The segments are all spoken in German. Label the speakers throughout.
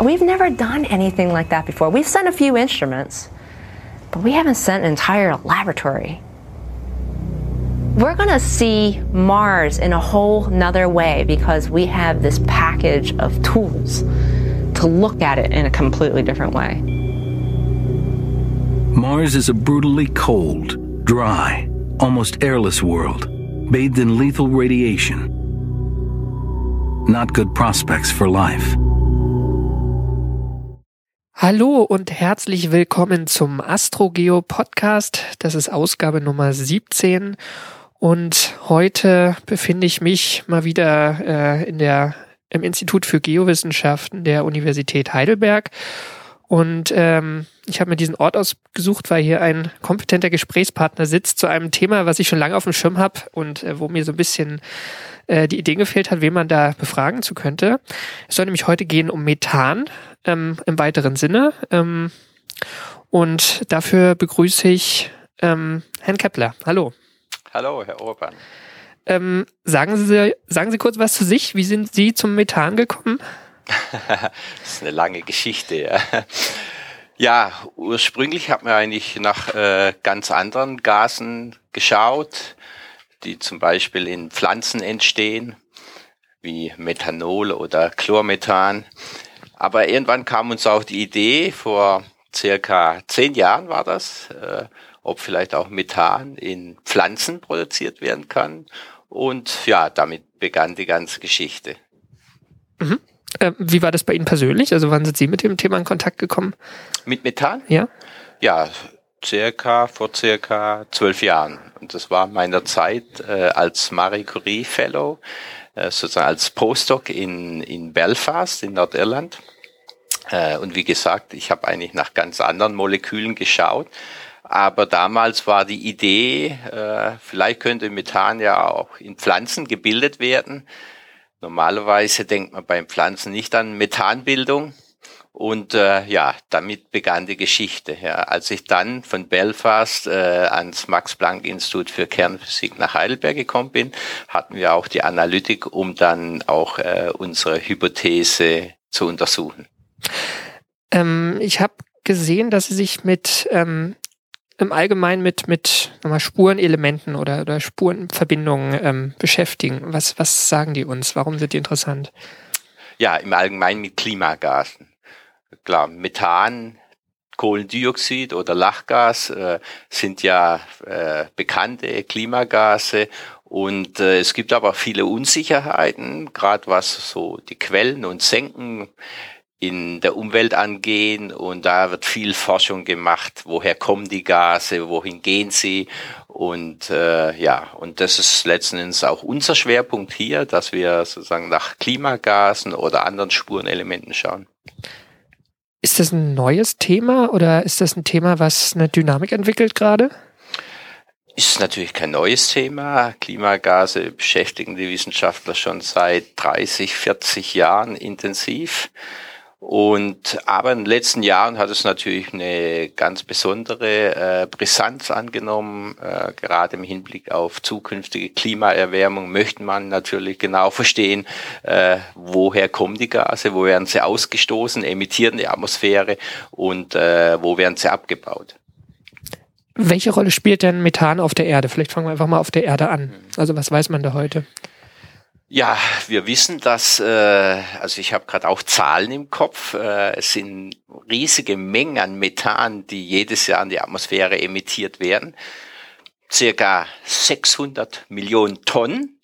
Speaker 1: we've never done anything like that before. We've sent a few instruments, but we haven't sent an entire laboratory. We're going to see Mars in a whole nother way because we have this package of tools to look at it in a completely different way.
Speaker 2: Mars is a brutally cold, dry, almost airless world, bathed in lethal radiation. Not good prospects for life.
Speaker 3: Hallo und herzlich willkommen zum AstroGeo Podcast. Das ist Ausgabe Nummer 17 und heute befinde ich mich mal wieder äh, in der im Institut für Geowissenschaften der Universität Heidelberg und ähm, ich habe mir diesen Ort ausgesucht, weil hier ein kompetenter Gesprächspartner sitzt zu einem Thema, was ich schon lange auf dem Schirm habe und äh, wo mir so ein bisschen äh, die Idee gefehlt hat, wen man da befragen zu könnte. Es soll nämlich heute gehen um Methan ähm, im weiteren Sinne. Ähm, und dafür begrüße ich ähm, Herrn Kepler. Hallo.
Speaker 4: Hallo, Herr Orban.
Speaker 3: Ähm, sagen, Sie, sagen Sie kurz was zu sich. Wie sind Sie zum Methan gekommen?
Speaker 4: das ist eine lange Geschichte. Ja, ja ursprünglich hat man eigentlich nach äh, ganz anderen Gasen geschaut, die zum Beispiel in Pflanzen entstehen, wie Methanol oder Chlormethan. Aber irgendwann kam uns auch die Idee, vor circa zehn Jahren war das, äh, ob vielleicht auch Methan in Pflanzen produziert werden kann. Und ja, damit begann die ganze Geschichte.
Speaker 3: Mhm. Äh, wie war das bei Ihnen persönlich? Also wann sind Sie mit dem Thema in Kontakt gekommen?
Speaker 4: Mit Methan?
Speaker 3: Ja.
Speaker 4: Ja, circa vor circa zwölf Jahren. Und das war meiner Zeit äh, als Marie Curie Fellow, sozusagen als Postdoc in, in Belfast in Nordirland. Äh, und wie gesagt, ich habe eigentlich nach ganz anderen Molekülen geschaut. Aber damals war die Idee, äh, vielleicht könnte Methan ja auch in Pflanzen gebildet werden. Normalerweise denkt man beim Pflanzen nicht an Methanbildung. Und äh, ja, damit begann die Geschichte. Ja, als ich dann von Belfast äh, ans Max-Planck-Institut für Kernphysik nach Heidelberg gekommen bin, hatten wir auch die Analytik, um dann auch äh, unsere Hypothese zu untersuchen.
Speaker 3: Ähm, ich habe gesehen, dass Sie sich mit ähm, im Allgemeinen mit, mit mal, Spurenelementen oder, oder Spurenverbindungen ähm, beschäftigen. Was, was sagen die uns? Warum sind die interessant?
Speaker 4: Ja, im Allgemeinen mit Klimagasen. Klar, Methan, Kohlendioxid oder Lachgas äh, sind ja äh, bekannte Klimagase. Und äh, es gibt aber viele Unsicherheiten, gerade was so die Quellen und Senken in der Umwelt angehen. Und da wird viel Forschung gemacht, woher kommen die Gase, wohin gehen sie. Und äh, ja, und das ist letzten Endes auch unser Schwerpunkt hier, dass wir sozusagen nach Klimagasen oder anderen Spurenelementen schauen.
Speaker 3: Ist das ein neues Thema oder ist das ein Thema, was eine Dynamik entwickelt gerade?
Speaker 4: Ist natürlich kein neues Thema. Klimagase beschäftigen die Wissenschaftler schon seit 30, 40 Jahren intensiv. Und aber in den letzten Jahren hat es natürlich eine ganz besondere äh, Brisanz angenommen. Äh, gerade im Hinblick auf zukünftige Klimaerwärmung möchte man natürlich genau verstehen, äh, woher kommen die Gase, wo werden sie ausgestoßen, emittieren die Atmosphäre und äh, wo werden sie abgebaut.
Speaker 3: Welche Rolle spielt denn Methan auf der Erde? Vielleicht fangen wir einfach mal auf der Erde an. Also was weiß man da heute?
Speaker 4: Ja, wir wissen, dass, äh, also ich habe gerade auch Zahlen im Kopf, äh, es sind riesige Mengen an Methan, die jedes Jahr in die Atmosphäre emittiert werden. Circa 600 Millionen Tonnen.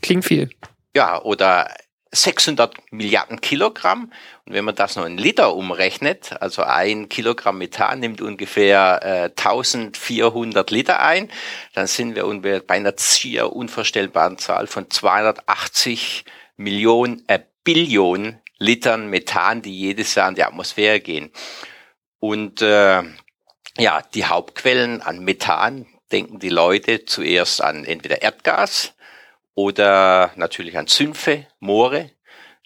Speaker 3: Klingt viel.
Speaker 4: Ja, oder 600 Milliarden Kilogramm. Wenn man das noch in Liter umrechnet, also ein Kilogramm Methan nimmt ungefähr äh, 1400 Liter ein, dann sind wir bei einer schier unvorstellbaren Zahl von 280 Millionen, äh, Billionen Litern Methan, die jedes Jahr in die Atmosphäre gehen. Und äh, ja, die Hauptquellen an Methan denken die Leute zuerst an entweder Erdgas, oder natürlich an Sümpfe, Moore.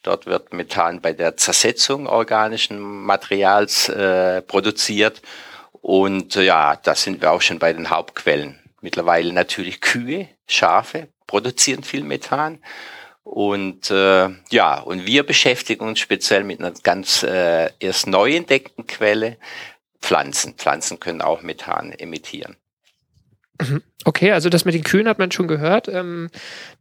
Speaker 4: Dort wird Methan bei der Zersetzung organischen Materials äh, produziert. Und äh, ja, da sind wir auch schon bei den Hauptquellen. Mittlerweile natürlich Kühe, Schafe produzieren viel Methan. Und äh, ja, und wir beschäftigen uns speziell mit einer ganz äh, erst neu entdeckten Quelle, Pflanzen. Pflanzen können auch Methan emittieren.
Speaker 3: Okay, also das mit den Kühen hat man schon gehört, ähm,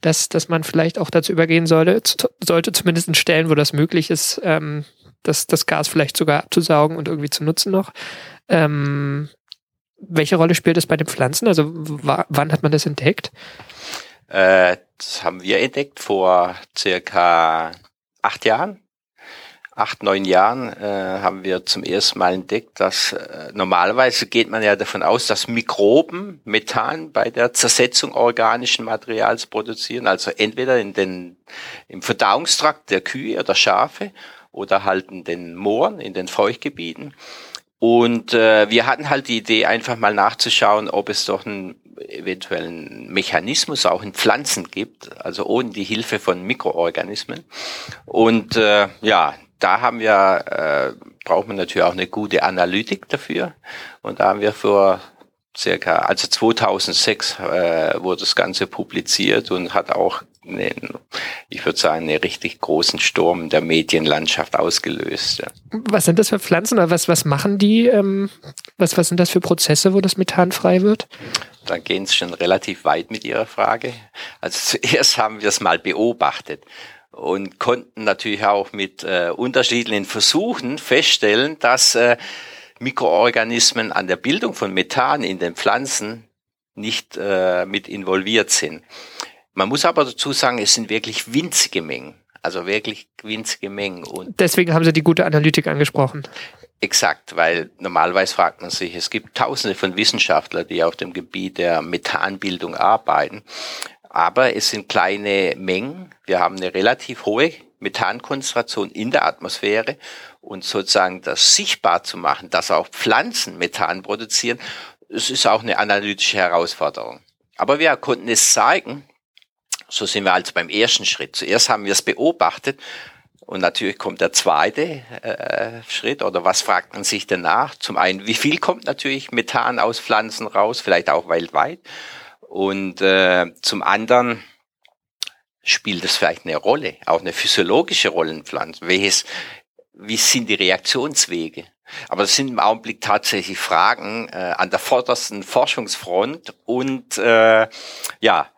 Speaker 3: dass, dass man vielleicht auch dazu übergehen sollte, sollte zumindest in Stellen, wo das möglich ist, ähm, das, das Gas vielleicht sogar abzusaugen und irgendwie zu nutzen noch. Ähm, welche Rolle spielt es bei den Pflanzen? Also wann hat man das entdeckt?
Speaker 4: Äh, das haben wir entdeckt vor circa acht Jahren acht, neun Jahren äh, haben wir zum ersten Mal entdeckt, dass äh, normalerweise geht man ja davon aus, dass Mikroben Methan bei der Zersetzung organischen Materials produzieren, also entweder in den, im Verdauungstrakt der Kühe oder Schafe oder halt in den Mooren, in den Feuchtgebieten. Und äh, wir hatten halt die Idee, einfach mal nachzuschauen, ob es doch einen eventuellen Mechanismus auch in Pflanzen gibt, also ohne die Hilfe von Mikroorganismen. Und äh, ja, da haben wir, äh, braucht man natürlich auch eine gute Analytik dafür. Und da haben wir vor circa, also 2006 äh, wurde das Ganze publiziert und hat auch einen, ich würde sagen, einen richtig großen Sturm der Medienlandschaft ausgelöst. Ja.
Speaker 3: Was sind das für Pflanzen oder was, was machen die? Ähm, was, was sind das für Prozesse, wo das Methan frei wird?
Speaker 4: Da gehen Sie schon relativ weit mit Ihrer Frage. Also zuerst haben wir es mal beobachtet und konnten natürlich auch mit äh, unterschiedlichen Versuchen feststellen, dass äh, Mikroorganismen an der Bildung von Methan in den Pflanzen nicht äh, mit involviert sind. Man muss aber dazu sagen, es sind wirklich winzige Mengen. Also wirklich winzige Mengen.
Speaker 3: Und Deswegen haben Sie die gute Analytik angesprochen.
Speaker 4: Exakt, weil normalerweise fragt man sich, es gibt tausende von Wissenschaftlern, die auf dem Gebiet der Methanbildung arbeiten aber es sind kleine Mengen. Wir haben eine relativ hohe Methankonzentration in der Atmosphäre und sozusagen das sichtbar zu machen, dass auch Pflanzen Methan produzieren, das ist auch eine analytische Herausforderung. Aber wir konnten es zeigen, so sind wir also beim ersten Schritt. Zuerst haben wir es beobachtet und natürlich kommt der zweite äh, Schritt oder was fragt man sich danach? Zum einen, wie viel kommt natürlich Methan aus Pflanzen raus, vielleicht auch weltweit. Und äh, zum anderen spielt es vielleicht eine Rolle, auch eine physiologische Rolle in Pflanzen. Welches, wie sind die Reaktionswege? Aber das sind im Augenblick tatsächlich Fragen äh, an der vordersten Forschungsfront und äh, ja,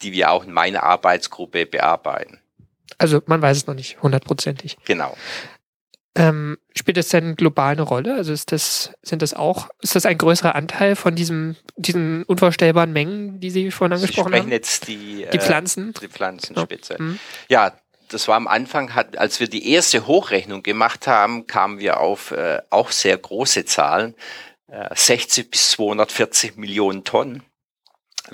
Speaker 4: die wir auch in meiner Arbeitsgruppe bearbeiten.
Speaker 3: Also man weiß es noch nicht hundertprozentig.
Speaker 4: Genau.
Speaker 3: Ähm, spielt das denn global eine Rolle? Also ist das, sind das auch, ist das ein größerer Anteil von diesem, diesen unvorstellbaren Mengen, die Sie vorhin angesprochen
Speaker 4: Sie
Speaker 3: haben?
Speaker 4: jetzt die,
Speaker 3: die Pflanzen.
Speaker 4: Äh, die Pflanzenspitze. Ja. Mhm. ja, das war am Anfang, hat, als wir die erste Hochrechnung gemacht haben, kamen wir auf äh, auch sehr große Zahlen, äh, 60 bis 240 Millionen Tonnen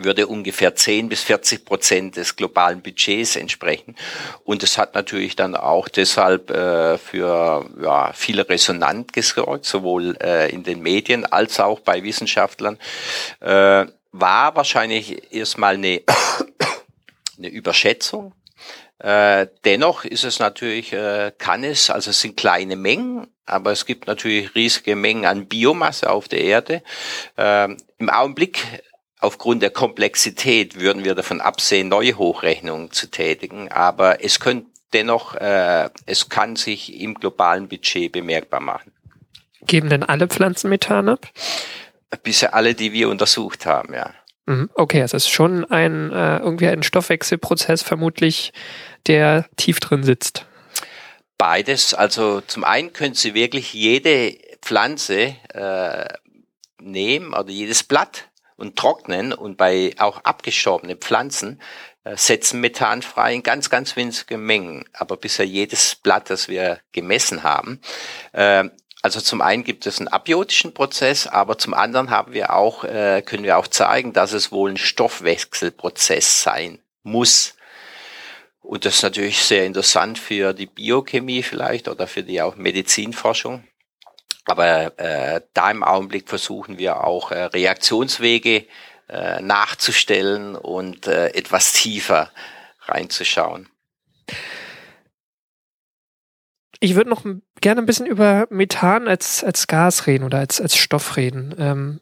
Speaker 4: würde ungefähr 10 bis 40 Prozent des globalen Budgets entsprechen. Und es hat natürlich dann auch deshalb äh, für ja, viele Resonanz gesorgt, sowohl äh, in den Medien als auch bei Wissenschaftlern. Äh, war wahrscheinlich erstmal eine, eine Überschätzung. Äh, dennoch ist es natürlich, äh, kann es, also es sind kleine Mengen, aber es gibt natürlich riesige Mengen an Biomasse auf der Erde. Äh, Im Augenblick Aufgrund der Komplexität würden wir davon absehen, neue Hochrechnungen zu tätigen, aber es könnte dennoch, äh, es kann sich im globalen Budget bemerkbar machen.
Speaker 3: Geben denn alle Pflanzen Methan ab?
Speaker 4: Bisher alle, die wir untersucht haben, ja.
Speaker 3: Mhm. Okay, also es ist schon ein äh, irgendwie ein Stoffwechselprozess vermutlich, der tief drin sitzt.
Speaker 4: Beides. Also zum einen können Sie wirklich jede Pflanze äh, nehmen oder jedes Blatt und trocknen und bei auch abgestorbenen Pflanzen äh, setzen Methan frei in ganz, ganz winzige Mengen. Aber bisher jedes Blatt, das wir gemessen haben, äh, also zum einen gibt es einen abiotischen Prozess, aber zum anderen haben wir auch, äh, können wir auch zeigen, dass es wohl ein Stoffwechselprozess sein muss. Und das ist natürlich sehr interessant für die Biochemie vielleicht oder für die auch Medizinforschung. Aber äh, da im Augenblick versuchen wir auch äh, Reaktionswege äh, nachzustellen und äh, etwas tiefer reinzuschauen.
Speaker 3: Ich würde noch gerne ein bisschen über Methan als, als Gas reden oder als, als Stoff reden. Ähm,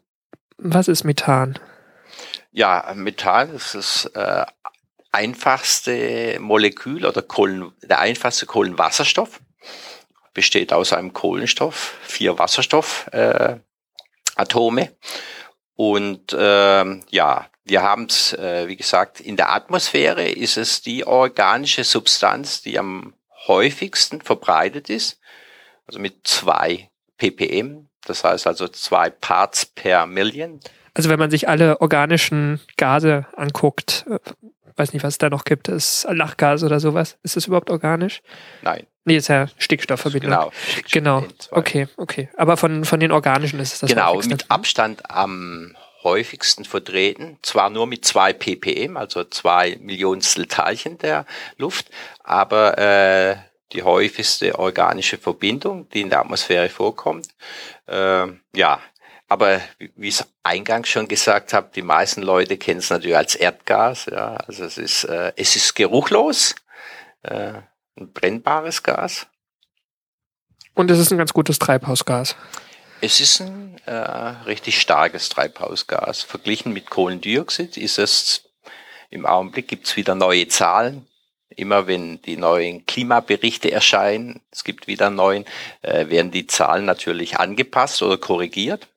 Speaker 3: was ist Methan?
Speaker 4: Ja, Methan ist, ist äh, einfachste Molekül oder Kohlen, der einfachste Kohlenwasserstoff besteht aus einem Kohlenstoff, vier Wasserstoffatome. Äh, und ähm, ja, wir haben es, äh, wie gesagt, in der Atmosphäre ist es die organische Substanz, die am häufigsten verbreitet ist, also mit zwei ppm, das heißt also zwei Parts per Million.
Speaker 3: Also wenn man sich alle organischen Gase anguckt, äh, weiß nicht, was es da noch gibt, ist Lachgas oder sowas. Ist das überhaupt organisch?
Speaker 4: Nein.
Speaker 3: Nee, ist ja Stickstoffverbindung.
Speaker 4: Genau.
Speaker 3: Stickstoff genau. Okay, okay. Aber von, von den organischen ist es das
Speaker 4: Genau, mit Abstand am häufigsten vertreten, zwar nur mit zwei ppm, also zwei Millionstel Teilchen der Luft, aber äh, die häufigste organische Verbindung, die in der Atmosphäre vorkommt. Äh, ja, aber wie ich eingangs schon gesagt habe, die meisten Leute kennen es natürlich als Erdgas. Ja, also es ist, äh, es ist geruchlos, äh, ein brennbares Gas.
Speaker 3: Und es ist ein ganz gutes Treibhausgas.
Speaker 4: Es ist ein äh, richtig starkes Treibhausgas. Verglichen mit Kohlendioxid ist es im Augenblick gibt es wieder neue Zahlen. Immer wenn die neuen Klimaberichte erscheinen, es gibt wieder neuen, äh, werden die Zahlen natürlich angepasst oder korrigiert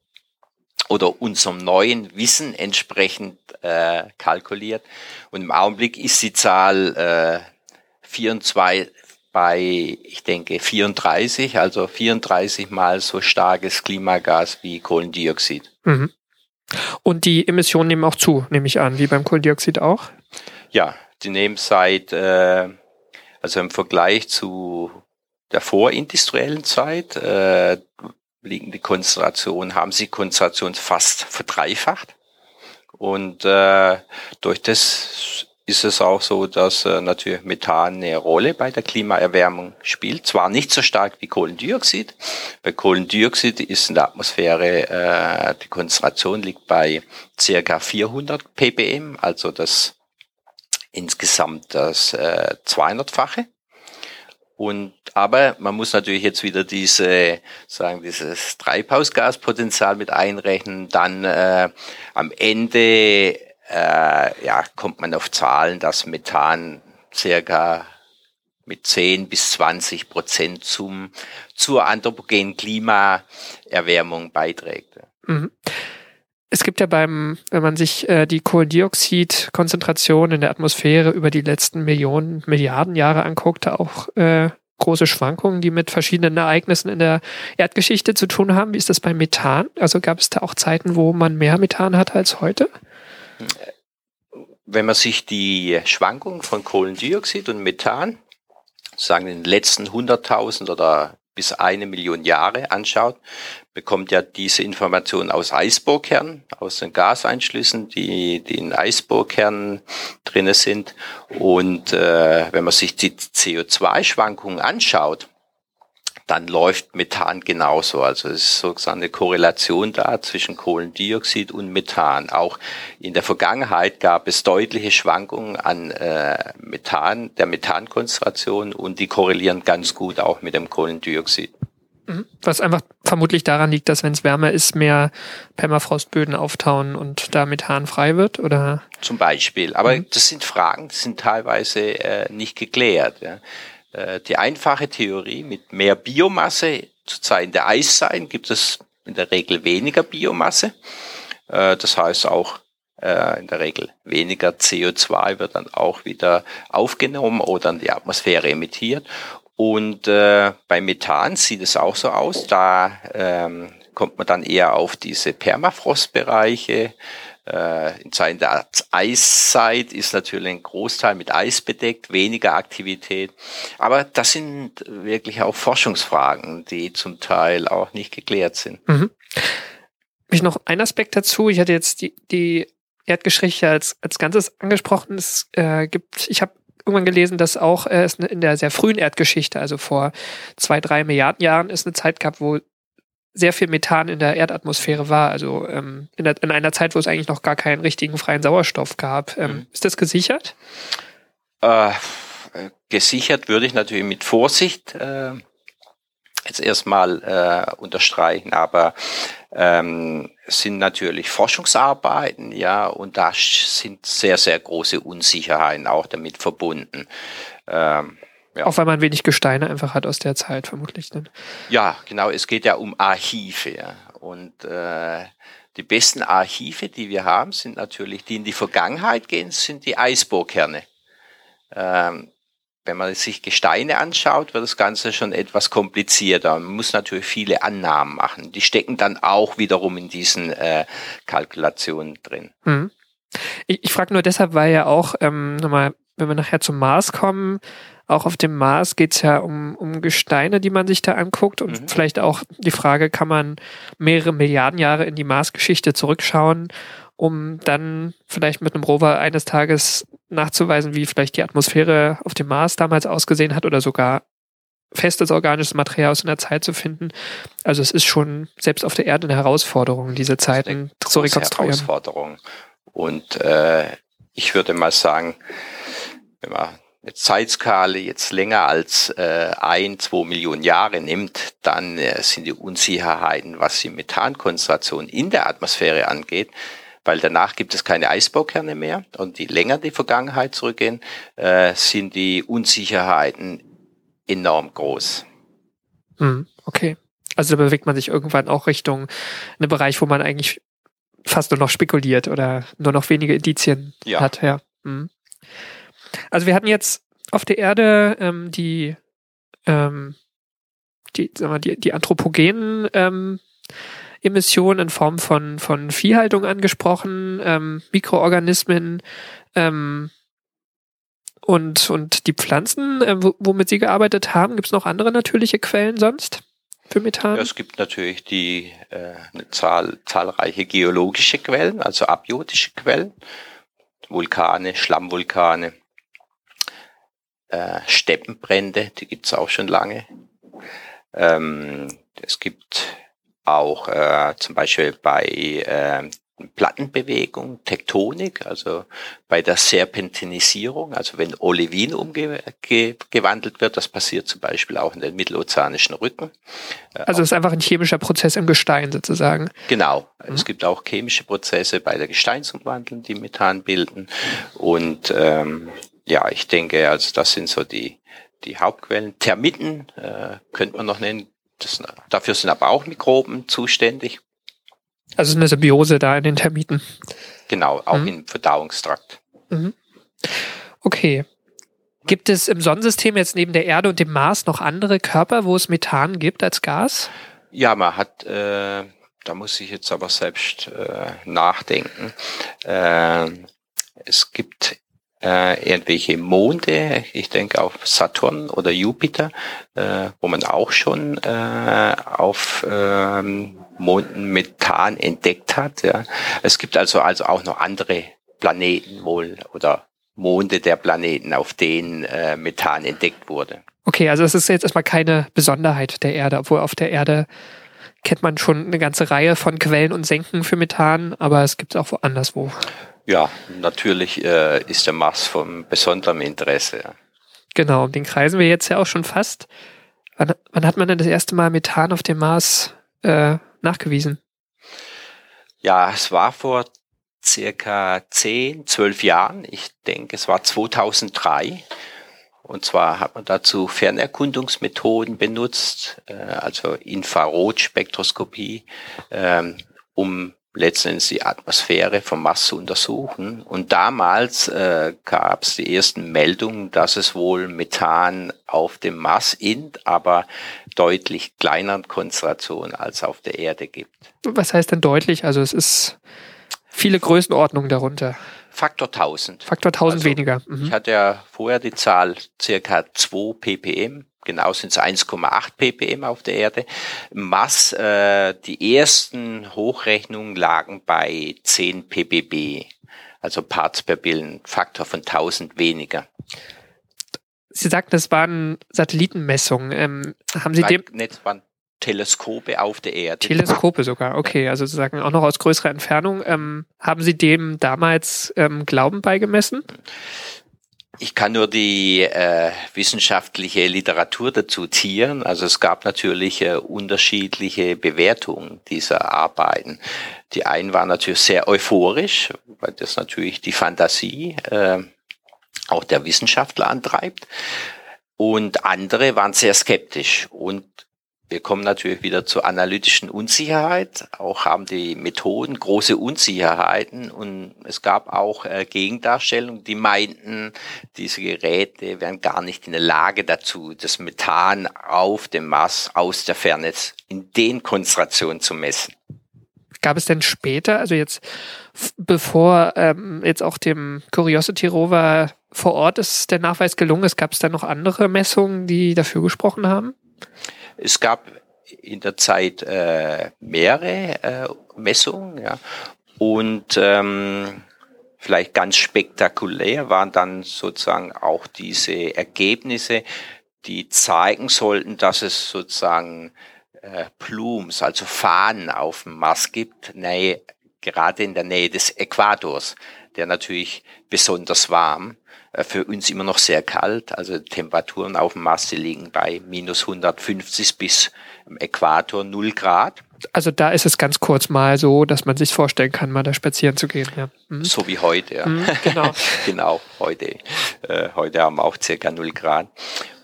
Speaker 4: oder unserem neuen Wissen entsprechend äh, kalkuliert. Und im Augenblick ist die Zahl äh, 24 bei, ich denke, 34, also 34 mal so starkes Klimagas wie Kohlendioxid. Mhm.
Speaker 3: Und die Emissionen nehmen auch zu, nehme ich an, wie beim Kohlendioxid auch?
Speaker 4: Ja, die nehmen seit, äh, also im Vergleich zu der vorindustriellen Zeit, äh, liegen die Konzentration, haben sie Konzentration fast verdreifacht. Und äh, durch das ist es auch so, dass äh, natürlich Methan eine Rolle bei der Klimaerwärmung spielt. Zwar nicht so stark wie Kohlendioxid. Bei Kohlendioxid ist in der Atmosphäre äh, die Konzentration liegt bei circa 400 ppm, also das insgesamt das äh, 200-fache. Und, aber man muss natürlich jetzt wieder diese, sagen, dieses Treibhausgaspotenzial mit einrechnen. Dann äh, am Ende äh, ja, kommt man auf Zahlen, dass Methan circa mit 10 bis 20 Prozent zum, zur anthropogenen Klimaerwärmung beiträgt.
Speaker 3: Mhm. Es gibt ja beim, wenn man sich äh, die Kohlendioxidkonzentration in der Atmosphäre über die letzten Millionen, Milliarden Jahre anguckt, auch äh, große Schwankungen, die mit verschiedenen Ereignissen in der Erdgeschichte zu tun haben. Wie ist das bei Methan? Also gab es da auch Zeiten, wo man mehr Methan hatte als heute?
Speaker 4: Wenn man sich die Schwankungen von Kohlendioxid und Methan, sagen in den letzten 100.000 oder bis eine Million Jahre anschaut, bekommt ja diese Information aus Eisbohrkernen, aus den Gaseinschlüssen, die, die in Eisbohrkernen drinne sind. Und äh, wenn man sich die CO2-Schwankungen anschaut, dann läuft Methan genauso. Also es ist sozusagen eine Korrelation da zwischen Kohlendioxid und Methan. Auch in der Vergangenheit gab es deutliche Schwankungen an äh, Methan, der Methankonzentration und die korrelieren ganz gut auch mit dem Kohlendioxid.
Speaker 3: Mhm. Was einfach vermutlich daran liegt, dass wenn es wärmer ist, mehr Permafrostböden auftauen und da Methan frei wird, oder?
Speaker 4: Zum Beispiel. Aber mhm. das sind Fragen, die sind teilweise äh, nicht geklärt. Ja. Äh, die einfache Theorie mit mehr Biomasse zu Zeiten der Eiszeiten gibt es in der Regel weniger Biomasse. Äh, das heißt auch äh, in der Regel weniger CO2 wird dann auch wieder aufgenommen oder in die Atmosphäre emittiert. Und bei Methan sieht es auch so aus. Da ähm, kommt man dann eher auf diese Permafrostbereiche. Äh, in Zeiten der Eiszeit ist natürlich ein Großteil mit Eis bedeckt, weniger Aktivität. Aber das sind wirklich auch Forschungsfragen, die zum Teil auch nicht geklärt sind. Mhm.
Speaker 3: Mich noch ein Aspekt dazu. Ich hatte jetzt die, die Erdgeschichte als, als Ganzes angesprochen. Es äh, gibt, ich habe irgendwann gelesen, dass auch äh, es in der sehr frühen Erdgeschichte, also vor zwei, drei Milliarden Jahren, es eine Zeit gab, wo sehr viel Methan in der Erdatmosphäre war. Also ähm, in, der, in, einer Zeit, wo es eigentlich noch gar keinen richtigen freien Sauerstoff gab. Ähm, mhm. Ist das gesichert?
Speaker 4: Äh, gesichert würde ich natürlich mit Vorsicht äh, jetzt erstmal äh, unterstreichen, aber ähm, sind natürlich Forschungsarbeiten, ja, und da sind sehr, sehr große Unsicherheiten auch damit verbunden.
Speaker 3: Ähm, ja. Auch weil man wenig Gesteine einfach hat aus der Zeit, vermutlich. Dann.
Speaker 4: Ja, genau. Es geht ja um Archive. Ja. Und äh, die besten Archive, die wir haben, sind natürlich die in die Vergangenheit gehen, sind die Eisbohrkerne. Ähm, wenn man sich Gesteine anschaut, wird das Ganze schon etwas komplizierter. Man muss natürlich viele Annahmen machen. Die stecken dann auch wiederum in diesen äh, Kalkulationen drin.
Speaker 3: Hm. Ich, ich frage nur deshalb, weil ja auch, ähm, nochmal, wenn wir nachher zum Mars kommen, auch auf dem Mars geht es ja um, um Gesteine, die man sich da anguckt und mhm. vielleicht auch die Frage, kann man mehrere Milliarden Jahre in die Marsgeschichte zurückschauen, um dann vielleicht mit einem Rover eines Tages nachzuweisen, wie vielleicht die Atmosphäre auf dem Mars damals ausgesehen hat oder sogar festes organisches Material aus einer Zeit zu finden. Also es ist schon selbst auf der Erde eine Herausforderung, diese Zeiten zu rekonstruieren.
Speaker 4: Herausforderung. Und äh, ich würde mal sagen, wenn man Zeitskala jetzt länger als äh, ein, zwei Millionen Jahre nimmt, dann äh, sind die Unsicherheiten, was die Methankonzentration in der Atmosphäre angeht, weil danach gibt es keine Eisbaukerne mehr und die länger die Vergangenheit zurückgehen, äh, sind die Unsicherheiten enorm groß.
Speaker 3: Hm, okay. Also da bewegt man sich irgendwann auch Richtung einen Bereich, wo man eigentlich fast nur noch spekuliert oder nur noch wenige Indizien ja. hat. Ja. Hm. Also wir hatten jetzt auf der Erde ähm, die, ähm, die, sagen wir, die, die anthropogenen ähm, Emissionen in Form von, von Viehhaltung angesprochen, ähm, Mikroorganismen ähm, und, und die Pflanzen, äh, womit Sie gearbeitet haben. Gibt es noch andere natürliche Quellen sonst für Methan?
Speaker 4: Ja, es gibt natürlich die äh, Zahl, zahlreiche geologische Quellen, also abiotische Quellen, Vulkane, Schlammvulkane, äh, Steppenbrände, die gibt's auch schon lange. Ähm, es gibt auch äh, zum Beispiel bei äh, Plattenbewegung, Tektonik, also bei der Serpentinisierung, also wenn Olivin umgewandelt wird, das passiert zum Beispiel auch in den mittelozeanischen Rücken.
Speaker 3: Äh, also es ist einfach ein chemischer Prozess im Gestein sozusagen.
Speaker 4: Genau. Mhm. Es gibt auch chemische Prozesse bei der Gesteinsumwandlung, die Methan bilden. Und ähm, ja, ich denke, also das sind so die, die Hauptquellen. Termiten äh, könnte man noch nennen. Das, dafür sind aber auch Mikroben zuständig.
Speaker 3: Also eine Symbiose da in den Termiten.
Speaker 4: Genau, auch mhm. im Verdauungstrakt.
Speaker 3: Mhm. Okay. Gibt es im Sonnensystem jetzt neben der Erde und dem Mars noch andere Körper, wo es Methan gibt als Gas?
Speaker 4: Ja, man hat, äh, da muss ich jetzt aber selbst äh, nachdenken. Äh, es gibt äh, irgendwelche Monde, ich denke auf Saturn oder Jupiter, äh, wo man auch schon äh, auf ähm, Monden Methan entdeckt hat. Ja. Es gibt also also auch noch andere Planeten wohl oder Monde der Planeten, auf denen äh, Methan entdeckt wurde.
Speaker 3: Okay, also es ist jetzt erstmal keine Besonderheit der Erde, obwohl auf der Erde kennt man schon eine ganze Reihe von Quellen und Senken für Methan, aber es gibt es auch woanders wo.
Speaker 4: Ja, natürlich äh, ist der Mars von besonderem Interesse.
Speaker 3: Genau, den kreisen wir jetzt ja auch schon fast. Wann, wann hat man denn das erste Mal Methan auf dem Mars äh, nachgewiesen?
Speaker 4: Ja, es war vor circa 10, 12 Jahren. Ich denke, es war 2003. Und zwar hat man dazu Fernerkundungsmethoden benutzt, äh, also Infrarotspektroskopie, ähm, um letztendlich die Atmosphäre vom Mars zu untersuchen. Und damals äh, gab es die ersten Meldungen, dass es wohl Methan auf dem Mars in, aber deutlich kleineren Konzentrationen als auf der Erde gibt.
Speaker 3: Was heißt denn deutlich? Also es ist viele Größenordnungen darunter.
Speaker 4: Faktor 1000.
Speaker 3: Faktor 1000 also, weniger.
Speaker 4: Mhm. Ich hatte ja vorher die Zahl circa 2 ppm genau sind es 1,8 ppm auf der Erde. Mass, äh, die ersten Hochrechnungen lagen bei 10 ppb, also Parts per Billion, Faktor von 1000 weniger.
Speaker 3: Sie sagten, das waren Satellitenmessungen. Ähm, haben Sie dem?
Speaker 4: Nicht, waren Teleskope auf der Erde.
Speaker 3: Teleskope sogar, okay, also sozusagen auch noch aus größerer Entfernung. Ähm, haben Sie dem damals ähm, Glauben beigemessen?
Speaker 4: Ich kann nur die äh, wissenschaftliche Literatur dazu zieren. Also es gab natürlich äh, unterschiedliche Bewertungen dieser Arbeiten. Die einen waren natürlich sehr euphorisch, weil das natürlich die Fantasie äh, auch der Wissenschaftler antreibt. Und andere waren sehr skeptisch. Und wir kommen natürlich wieder zur analytischen Unsicherheit. Auch haben die Methoden große Unsicherheiten und es gab auch äh, Gegendarstellungen, die meinten, diese Geräte wären gar nicht in der Lage dazu, das Methan auf dem Mars aus der Ferne in den Konzentrationen zu messen.
Speaker 3: Gab es denn später, also jetzt bevor ähm, jetzt auch dem Curiosity Rover vor Ort ist der Nachweis gelungen ist, gab es da noch andere Messungen, die dafür gesprochen haben?
Speaker 4: Es gab in der Zeit äh, mehrere äh, Messungen, ja. Und ähm, vielleicht ganz spektakulär waren dann sozusagen auch diese Ergebnisse, die zeigen sollten, dass es sozusagen äh, Plumes, also Fahnen auf dem Mars gibt, Nähe, gerade in der Nähe des Äquators, der natürlich besonders warm für uns immer noch sehr kalt. Also Temperaturen auf dem Mars liegen bei minus 150 bis im Äquator 0 Grad.
Speaker 3: Also da ist es ganz kurz mal so, dass man sich vorstellen kann, mal da spazieren zu gehen. Ja.
Speaker 4: Mhm. So wie heute. Ja.
Speaker 3: Mhm, genau.
Speaker 4: genau, heute. Äh, heute haben wir auch circa 0 Grad.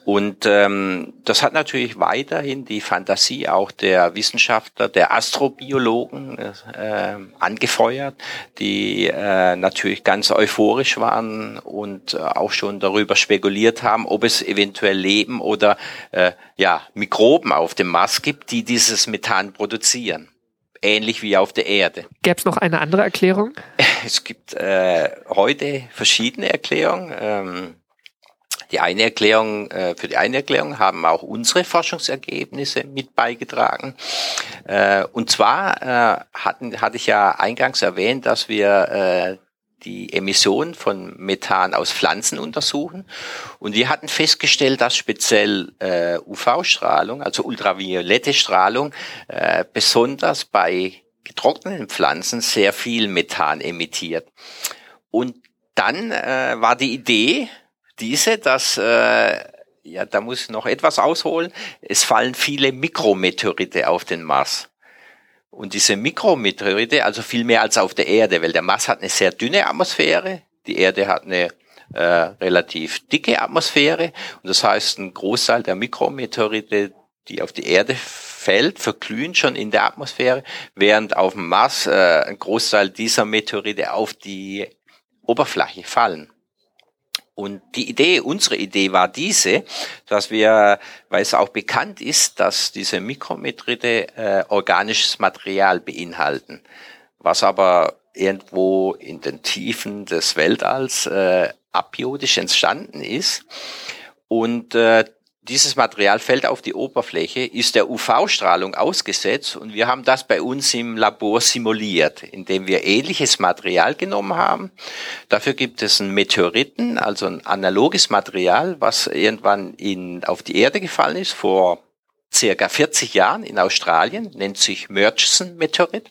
Speaker 4: Und ähm, das hat natürlich weiterhin die Fantasie auch der Wissenschaftler, der Astrobiologen äh, angefeuert, die äh, natürlich ganz euphorisch waren und äh, auch schon darüber spekuliert haben, ob es eventuell Leben oder äh, ja Mikroben auf dem Mars gibt, die dieses Methan produzieren ähnlich wie auf der Erde.
Speaker 3: Gäbe es noch eine andere Erklärung?
Speaker 4: Es gibt äh, heute verschiedene Erklärungen. Ähm, die eine Erklärung, äh, für die eine Erklärung haben auch unsere Forschungsergebnisse mit beigetragen. Äh, und zwar äh, hatten, hatte ich ja eingangs erwähnt, dass wir äh, die Emission von Methan aus Pflanzen untersuchen. Und wir hatten festgestellt, dass speziell äh, UV-Strahlung, also ultraviolette Strahlung, äh, besonders bei getrockneten Pflanzen sehr viel Methan emittiert. Und dann äh, war die Idee, diese, dass äh, ja, da muss ich noch etwas ausholen. Es fallen viele Mikrometeorite auf den Mars. Und diese Mikrometeorite, also viel mehr als auf der Erde, weil der Mars hat eine sehr dünne Atmosphäre, die Erde hat eine äh, relativ dicke Atmosphäre. Und das heißt, ein Großteil der Mikrometeorite, die auf die Erde fällt, verglühen schon in der Atmosphäre, während auf dem Mars äh, ein Großteil dieser Meteorite auf die Oberfläche fallen. Und die Idee, unsere Idee war diese, dass wir, weil es auch bekannt ist, dass diese Mikrometride äh, organisches Material beinhalten, was aber irgendwo in den Tiefen des Weltalls äh, abiodisch entstanden ist. Und äh, dieses Material fällt auf die Oberfläche, ist der UV-Strahlung ausgesetzt und wir haben das bei uns im Labor simuliert, indem wir ähnliches Material genommen haben. Dafür gibt es einen Meteoriten, also ein analoges Material, was irgendwann in, auf die Erde gefallen ist vor circa 40 Jahren in Australien, nennt sich Murchison-Meteorit.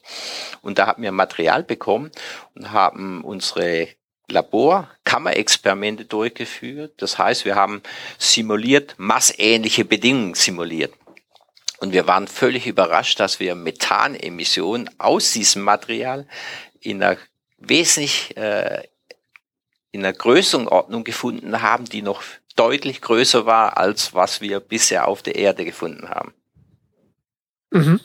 Speaker 4: Und da haben wir Material bekommen und haben unsere Laborkammerexperimente durchgeführt. Das heißt, wir haben simuliert, massähnliche Bedingungen simuliert. Und wir waren völlig überrascht, dass wir Methanemissionen aus diesem Material in einer wesentlich äh, in einer Größenordnung gefunden haben, die noch deutlich größer war, als was wir bisher auf der Erde gefunden haben.
Speaker 3: Mhm.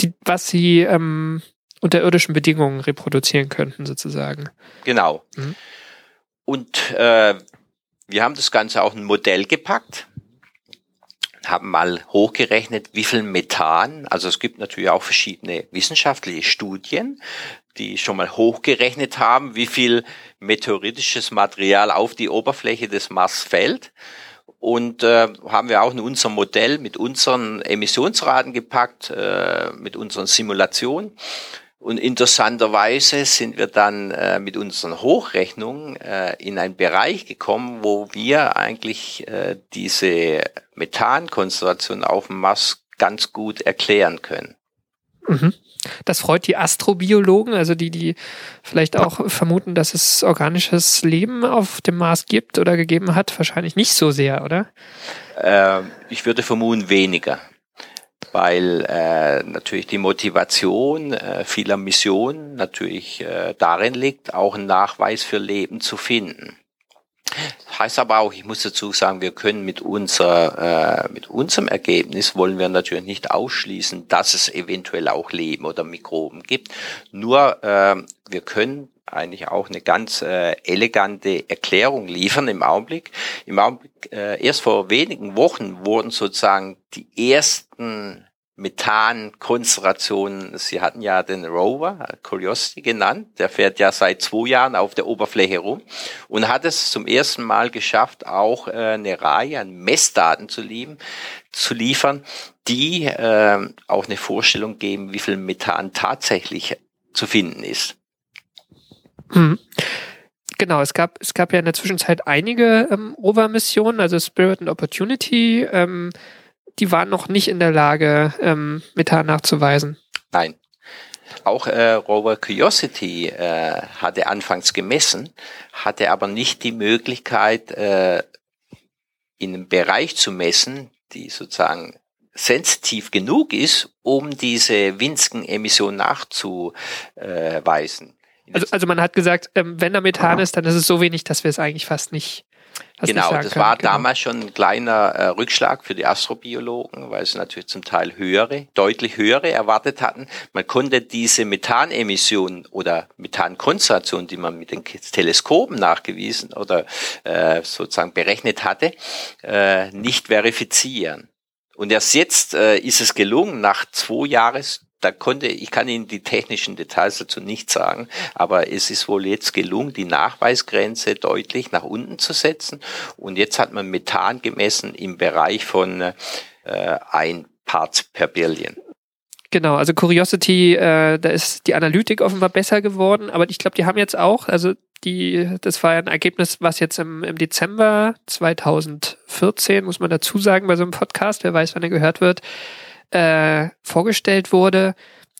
Speaker 3: Die, was Sie ähm, unter irdischen Bedingungen reproduzieren könnten, sozusagen.
Speaker 4: Genau. Mhm. Und äh, wir haben das Ganze auch ein Modell gepackt, haben mal hochgerechnet, wie viel Methan, also es gibt natürlich auch verschiedene wissenschaftliche Studien, die schon mal hochgerechnet haben, wie viel meteoritisches Material auf die Oberfläche des Mars fällt. Und äh, haben wir auch in unser Modell mit unseren Emissionsraten gepackt, äh, mit unseren Simulationen. Und interessanterweise sind wir dann äh, mit unseren Hochrechnungen äh, in einen Bereich gekommen, wo wir eigentlich äh, diese Methankonzentration auf dem Mars ganz gut erklären können.
Speaker 3: Mhm. Das freut die Astrobiologen, also die, die vielleicht auch vermuten, dass es organisches Leben auf dem Mars gibt oder gegeben hat, wahrscheinlich nicht so sehr, oder?
Speaker 4: Äh, ich würde vermuten weniger, weil äh, natürlich die Motivation äh, vieler Missionen natürlich äh, darin liegt, auch einen Nachweis für Leben zu finden. Heißt aber auch, ich muss dazu sagen, wir können mit unserer, äh, mit unserem Ergebnis wollen wir natürlich nicht ausschließen, dass es eventuell auch Leben oder Mikroben gibt. Nur äh, wir können eigentlich auch eine ganz äh, elegante Erklärung liefern im Augenblick. Im Augenblick, äh, erst vor wenigen Wochen wurden sozusagen die ersten Methankonzentrationen. Sie hatten ja den Rover, Curiosity genannt, der fährt ja seit zwei Jahren auf der Oberfläche rum und hat es zum ersten Mal geschafft, auch äh, eine Reihe an Messdaten zu, lieben, zu liefern, die äh, auch eine Vorstellung geben, wie viel Methan tatsächlich zu finden ist.
Speaker 3: Mhm. Genau, es gab, es gab ja in der Zwischenzeit einige ähm, Rover-Missionen, also Spirit and Opportunity, ähm, die waren noch nicht in der Lage, ähm, Methan nachzuweisen.
Speaker 4: Nein. Auch äh, Rover Curiosity äh, hatte anfangs gemessen, hatte aber nicht die Möglichkeit, äh, in einem Bereich zu messen, die sozusagen sensitiv genug ist, um diese winzigen Emissionen nachzuweisen.
Speaker 3: Also, also man hat gesagt, ähm, wenn da Methan ist, dann ist es so wenig, dass wir es eigentlich fast nicht
Speaker 4: genau, das können. war genau. damals schon ein kleiner äh, Rückschlag für die Astrobiologen, weil sie natürlich zum Teil höhere, deutlich höhere erwartet hatten. Man konnte diese Methanemissionen oder Methankonzentration, die man mit den Teleskopen nachgewiesen oder äh, sozusagen berechnet hatte, äh, nicht verifizieren. Und erst jetzt äh, ist es gelungen, nach zwei Jahres da konnte, ich kann Ihnen die technischen Details dazu nicht sagen, aber es ist wohl jetzt gelungen, die Nachweisgrenze deutlich nach unten zu setzen. Und jetzt hat man Methan gemessen im Bereich von äh, ein Parts per Billion.
Speaker 3: Genau, also Curiosity, äh, da ist die Analytik offenbar besser geworden, aber ich glaube, die haben jetzt auch, also die, das war ein Ergebnis, was jetzt im, im Dezember 2014, muss man dazu sagen, bei so einem Podcast, wer weiß, wann er gehört wird, äh, vorgestellt wurde.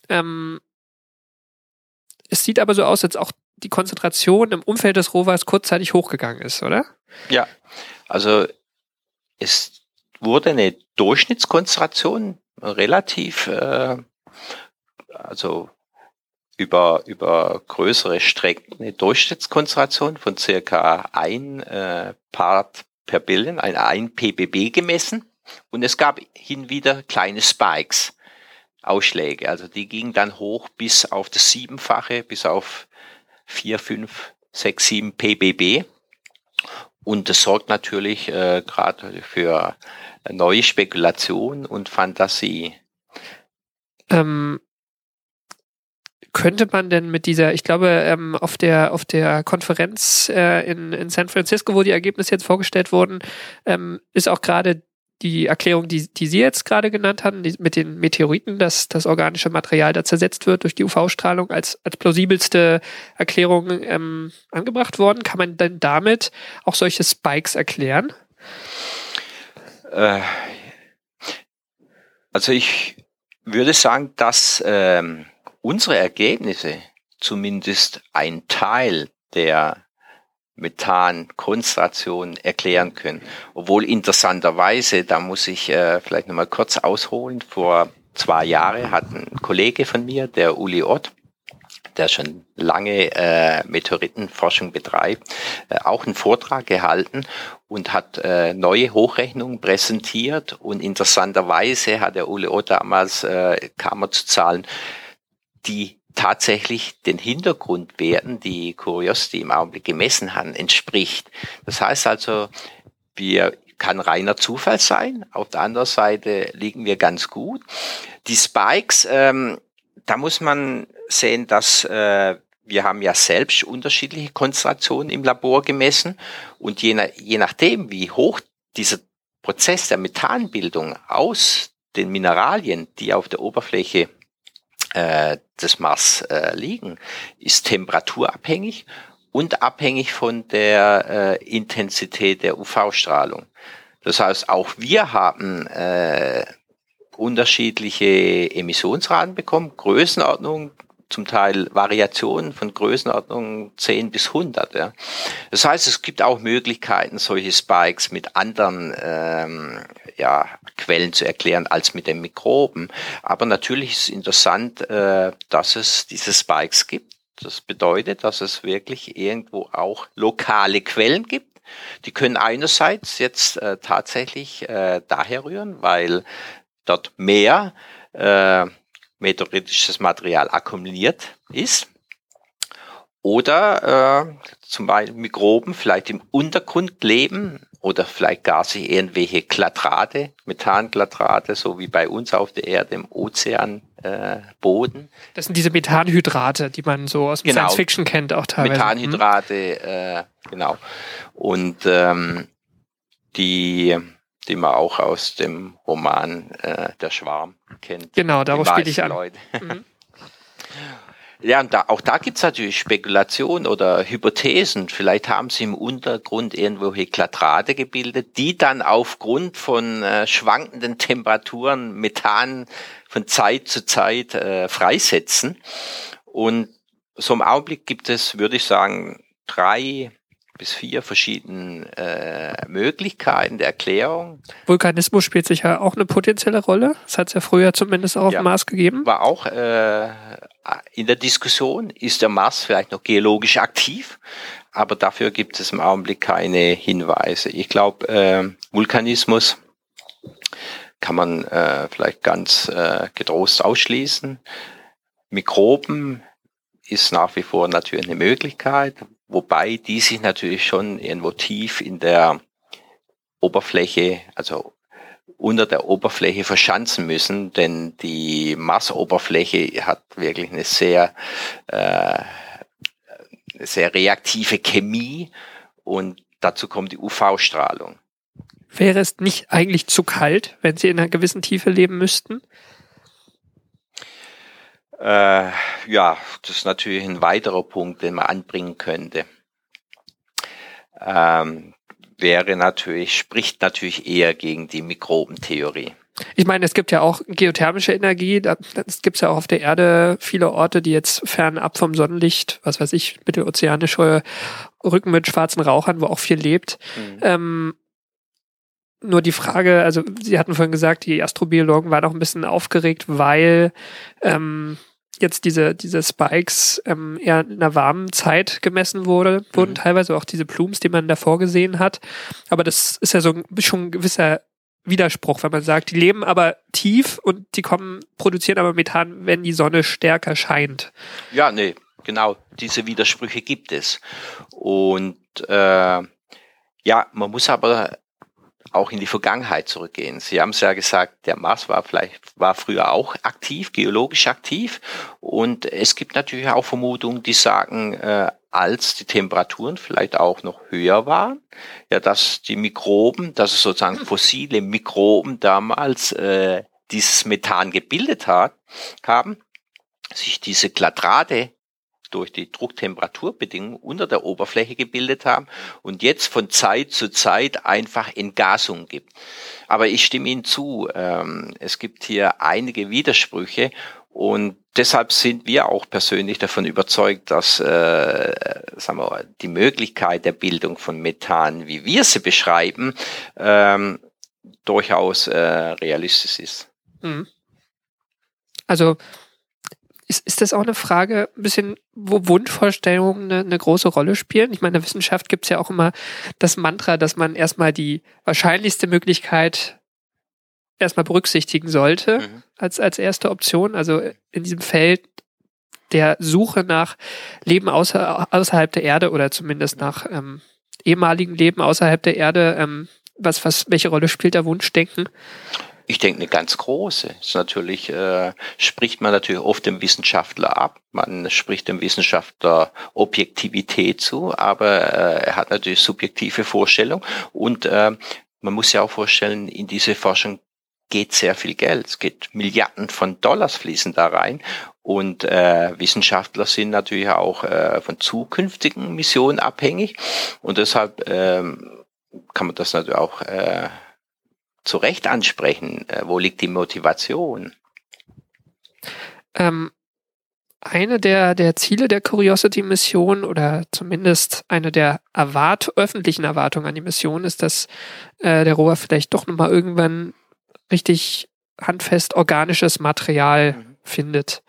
Speaker 3: Ähm, es sieht aber so aus, als auch die Konzentration im Umfeld des Rovers kurzzeitig hochgegangen ist, oder?
Speaker 4: Ja, also es wurde eine Durchschnittskonzentration relativ, äh, also über, über größere Strecken eine Durchschnittskonzentration von circa ein äh, Part per Billion, ein, ein ppb gemessen. Und es gab hin wieder kleine Spikes, Ausschläge. Also die gingen dann hoch bis auf das Siebenfache, bis auf vier, fünf, sechs, sieben ppb. Und das sorgt natürlich äh, gerade für neue Spekulation und Fantasie.
Speaker 3: Ähm, könnte man denn mit dieser, ich glaube, ähm, auf der auf der Konferenz äh, in, in San Francisco, wo die Ergebnisse jetzt vorgestellt wurden, ähm, ist auch gerade die Erklärung, die, die Sie jetzt gerade genannt haben, die, mit den Meteoriten, dass das organische Material da zersetzt wird durch die UV-Strahlung, als, als plausibelste Erklärung ähm, angebracht worden. Kann man denn damit auch solche Spikes erklären?
Speaker 4: Äh, also ich würde sagen, dass ähm, unsere Ergebnisse zumindest ein Teil der Methankonzentration erklären können. Obwohl interessanterweise, da muss ich äh, vielleicht nochmal kurz ausholen, vor zwei Jahren hat ein Kollege von mir, der Uli Ott, der schon lange äh, Meteoritenforschung betreibt, äh, auch einen Vortrag gehalten und hat äh, neue Hochrechnungen präsentiert und interessanterweise hat der Uli Ott damals, äh, kam er zu Zahlen, die tatsächlich den Hintergrundwerten, die Curiosity im Augenblick gemessen haben, entspricht. Das heißt also, wir kann reiner Zufall sein. Auf der anderen Seite liegen wir ganz gut. Die Spikes, ähm, da muss man sehen, dass äh, wir haben ja selbst unterschiedliche Konzentrationen im Labor gemessen und je, je nachdem, wie hoch dieser Prozess der Methanbildung aus den Mineralien, die auf der Oberfläche äh, des Mars äh, liegen, ist temperaturabhängig und abhängig von der äh, Intensität der UV-Strahlung. Das heißt, auch wir haben äh, unterschiedliche Emissionsraten bekommen, Größenordnung, zum Teil Variationen von Größenordnung 10 bis 100. Ja. Das heißt, es gibt auch Möglichkeiten, solche Spikes mit anderen ähm, ja, Quellen zu erklären als mit den Mikroben. Aber natürlich ist es interessant, äh, dass es diese Spikes gibt. Das bedeutet, dass es wirklich irgendwo auch lokale Quellen gibt. Die können einerseits jetzt äh, tatsächlich äh, daher rühren, weil dort mehr äh, meteoritisches Material akkumuliert ist. Oder äh, zum Beispiel Mikroben vielleicht im Untergrund leben oder vielleicht gar sich irgendwelche Glatrate, Methanglatrate, so wie bei uns auf der Erde im Ozeanboden. Äh,
Speaker 3: das sind diese Methanhydrate, die man so aus
Speaker 4: Genau.
Speaker 3: Science Fiction kennt, auch teilweise.
Speaker 4: Methanhydrate, äh, genau. Und ähm, die, die man auch aus dem Roman äh, Der Schwarm kennt.
Speaker 3: Genau, darauf spiele ich an. Mhm.
Speaker 4: Ja, und da, auch da gibt's natürlich Spekulationen oder Hypothesen. Vielleicht haben sie im Untergrund irgendwelche Glatrate gebildet, die dann aufgrund von äh, schwankenden Temperaturen Methan von Zeit zu Zeit äh, freisetzen. Und so im Augenblick gibt es, würde ich sagen, drei bis vier verschiedene äh, Möglichkeiten der Erklärung.
Speaker 3: Vulkanismus spielt sicher auch eine potenzielle Rolle. Das hat es ja früher zumindest auch auf
Speaker 4: Ja.
Speaker 3: dem Mars gegeben.
Speaker 4: war auch äh, in der Diskussion, ist der Mars vielleicht noch geologisch aktiv, aber dafür gibt es im Augenblick keine Hinweise. Ich glaube, äh, Vulkanismus kann man äh, vielleicht ganz äh, getrost ausschließen. Mikroben ist nach wie vor natürlich eine Möglichkeit, wobei die sich natürlich schon irgendwo tief in der Oberfläche, also unter der Oberfläche verschanzen müssen, denn die Marsoberfläche hat wirklich eine sehr, äh, sehr reaktive Chemie und dazu kommt die UV-Strahlung.
Speaker 3: Wäre es nicht eigentlich zu kalt, wenn sie in einer gewissen Tiefe leben müssten?
Speaker 4: Äh, ja, das ist natürlich ein weiterer Punkt, den man anbringen könnte. Ähm, wäre natürlich, spricht natürlich eher gegen die Mikrobentheorie.
Speaker 3: Ich meine, es gibt ja auch geothermische Energie. Es gibt ja auch auf der Erde viele Orte, die jetzt fernab vom Sonnenlicht, was weiß ich, mittelozeanische Rücken mit schwarzen Rauchern, wo auch viel lebt. Ähm, nur die Frage, also Sie hatten vorhin gesagt, die Astrobiologen waren auch ein bisschen aufgeregt, weil ähm, jetzt diese, diese Spikes ähm, eher in einer warmen Zeit gemessen wurde, wurden
Speaker 4: Mhm.
Speaker 3: teilweise auch diese Plumes, die man davor gesehen hat. Aber das ist ja so ein, schon ein gewisser Widerspruch, wenn man sagt, die leben aber tief und die kommen, produzieren aber Methan, wenn die Sonne stärker scheint.
Speaker 4: Ja, nee, genau, diese Widersprüche gibt es. Und äh, ja, man muss aber auch in die Vergangenheit zurückgehen. Sie haben es ja gesagt, der Mars war vielleicht war früher auch aktiv, geologisch aktiv. Und es gibt natürlich auch Vermutungen, die sagen, äh, als die Temperaturen vielleicht auch noch höher waren, ja, dass die Mikroben, dass es sozusagen fossile Mikroben damals äh, dieses Methan gebildet hat, haben, sich diese Glatrate durch die Drucktemperaturbedingungen unter der Oberfläche gebildet haben und jetzt von Zeit zu Zeit einfach Entgasung gibt. Aber ich stimme Ihnen zu, ähm, es gibt hier einige Widersprüche und deshalb sind wir auch persönlich davon überzeugt, dass äh, sagen wir, die Möglichkeit der Bildung von Methan, wie wir sie beschreiben, ähm, durchaus äh, realistisch ist.
Speaker 3: Mhm. Also ist, ist das auch eine Frage, ein bisschen, wo Wunschvorstellungen eine, eine große Rolle spielen? Ich meine, in der Wissenschaft gibt es ja auch immer das Mantra, dass man erstmal die wahrscheinlichste Möglichkeit erstmal berücksichtigen sollte
Speaker 4: Mhm.
Speaker 3: als, als erste Option. Also in diesem Feld der Suche nach Leben außer, außerhalb der Erde oder zumindest nach ähm, ehemaligen Leben außerhalb der Erde. Ähm, was, was, welche Rolle spielt der Wunschdenken?
Speaker 4: Ich denke, eine ganz große. Ist natürlich äh, spricht man natürlich oft dem Wissenschaftler ab. Man spricht dem Wissenschaftler Objektivität zu, aber äh, er hat natürlich subjektive Vorstellungen. Und äh, man muss ja auch vorstellen, in diese Forschung geht sehr viel Geld. Es geht Milliarden von Dollars fließen da rein. Und äh, Wissenschaftler sind natürlich auch äh, von zukünftigen Missionen abhängig. Und deshalb ähm, kann man das natürlich auch äh, zu Recht ansprechen. Äh, wo liegt die Motivation?
Speaker 3: Ähm, eine der, der Ziele der Curiosity-Mission oder zumindest eine der Erwart öffentlichen Erwartungen an die Mission ist, dass äh, der Rover vielleicht doch nochmal irgendwann richtig handfest organisches Material mhm. findet.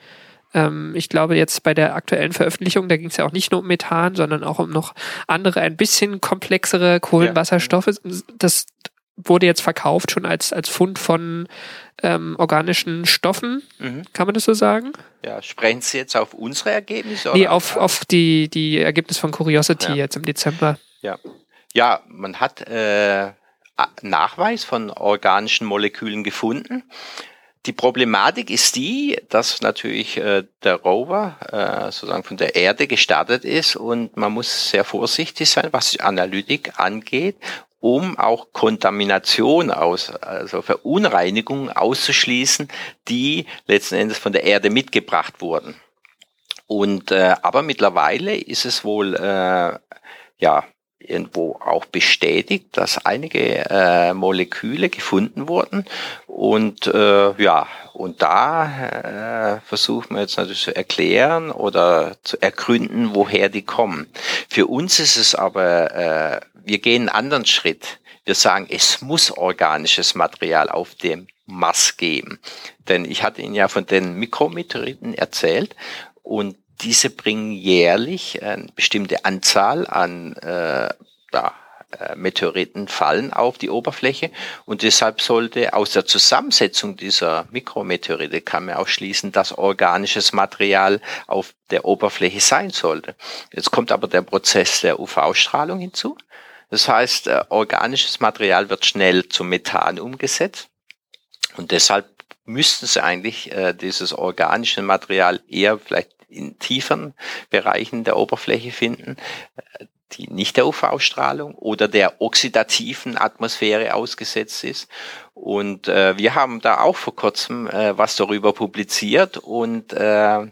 Speaker 3: Ähm, ich glaube jetzt bei der aktuellen Veröffentlichung, da ging es ja auch nicht nur um Methan, sondern auch um noch andere, ein bisschen komplexere Kohlenwasserstoffe. Ja. Das wurde jetzt verkauft schon als, als Fund von ähm, organischen Stoffen. Mhm. Kann man das so sagen?
Speaker 4: Ja, sprechen Sie jetzt auf unsere Ergebnisse?
Speaker 3: Nee, auf, auf die, die Ergebnisse von Curiosity ja. jetzt im Dezember.
Speaker 4: Ja, ja man hat äh, Nachweis von organischen Molekülen gefunden. Die Problematik ist die, dass natürlich äh, der Rover äh, sozusagen von der Erde gestartet ist und man muss sehr vorsichtig sein, was die Analytik angeht um auch Kontamination aus, also Verunreinigungen auszuschließen, die letzten Endes von der Erde mitgebracht wurden. Und äh, aber mittlerweile ist es wohl äh, ja irgendwo auch bestätigt, dass einige äh, Moleküle gefunden wurden und äh, ja und da äh, versucht man jetzt natürlich zu erklären oder zu ergründen, woher die kommen. Für uns ist es aber, äh, wir gehen einen anderen Schritt. Wir sagen, es muss organisches Material auf dem Mars geben. Denn ich hatte Ihnen ja von den Mikrometeoriten erzählt und diese bringen jährlich eine bestimmte Anzahl an äh, ja, äh, Meteoriten fallen auf die Oberfläche und deshalb sollte aus der Zusammensetzung dieser Mikrometeorite kann man auch schließen, dass organisches Material auf der Oberfläche sein sollte. Jetzt kommt aber der Prozess der UV-Strahlung hinzu. Das heißt, äh, organisches Material wird schnell zum Methan umgesetzt und deshalb müssten sie eigentlich äh, dieses organische Material eher vielleicht in tieferen Bereichen der Oberfläche finden, äh, die nicht der UV-Strahlung oder der oxidativen Atmosphäre ausgesetzt ist. Und äh, wir haben da auch vor kurzem äh, was darüber publiziert und äh,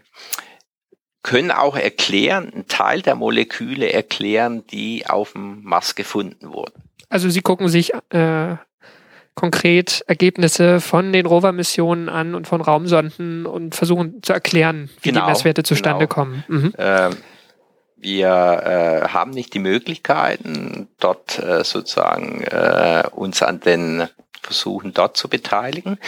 Speaker 4: können auch erklären, einen Teil der Moleküle erklären, die auf dem Mars gefunden wurden.
Speaker 3: Also Sie gucken sich äh, konkret Ergebnisse von den Rover-Missionen an und von Raumsonden und versuchen zu erklären, wie genau, die Messwerte zustande genau. kommen. Mhm.
Speaker 4: Ähm, wir äh, haben nicht die Möglichkeiten, dort äh, sozusagen äh, uns an den Versuchen dort zu beteiligen.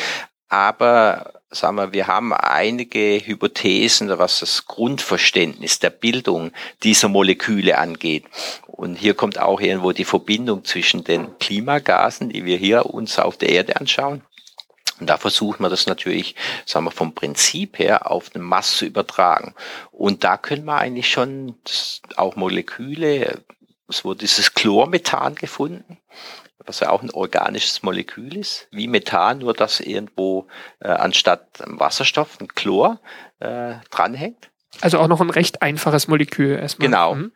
Speaker 4: Aber sagen wir, wir haben einige Hypothesen, was das Grundverständnis der Bildung dieser Moleküle angeht. Und hier kommt auch irgendwo die Verbindung zwischen den Klimagasen, die wir hier uns auf der Erde anschauen, und da versucht man das natürlich, sagen wir, vom Prinzip her auf eine Masse zu übertragen. Und da können wir eigentlich schon auch Moleküle, es wurde dieses Chlormethan gefunden, was ja auch ein organisches Molekül ist, wie Methan, nur dass irgendwo äh, anstatt Wasserstoff ein Chlor äh, dranhängt.
Speaker 3: Also auch noch ein recht einfaches Molekül erstmal.
Speaker 4: Genau. Mhm.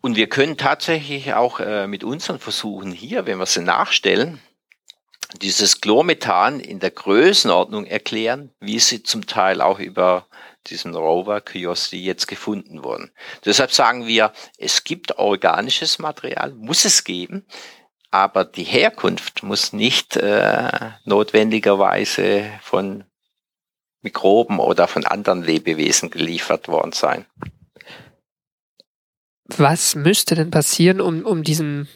Speaker 4: Und wir können tatsächlich auch äh, mit unseren Versuchen hier, wenn wir sie nachstellen, dieses Chlormethan in der Größenordnung erklären, wie sie zum Teil auch über diesen Rover Curiosity jetzt gefunden wurden. Deshalb sagen wir, es gibt organisches Material, muss es geben, aber die Herkunft muss nicht äh, notwendigerweise von Mikroben oder von anderen Lebewesen geliefert worden sein.
Speaker 3: Was müsste denn passieren, um, um diesen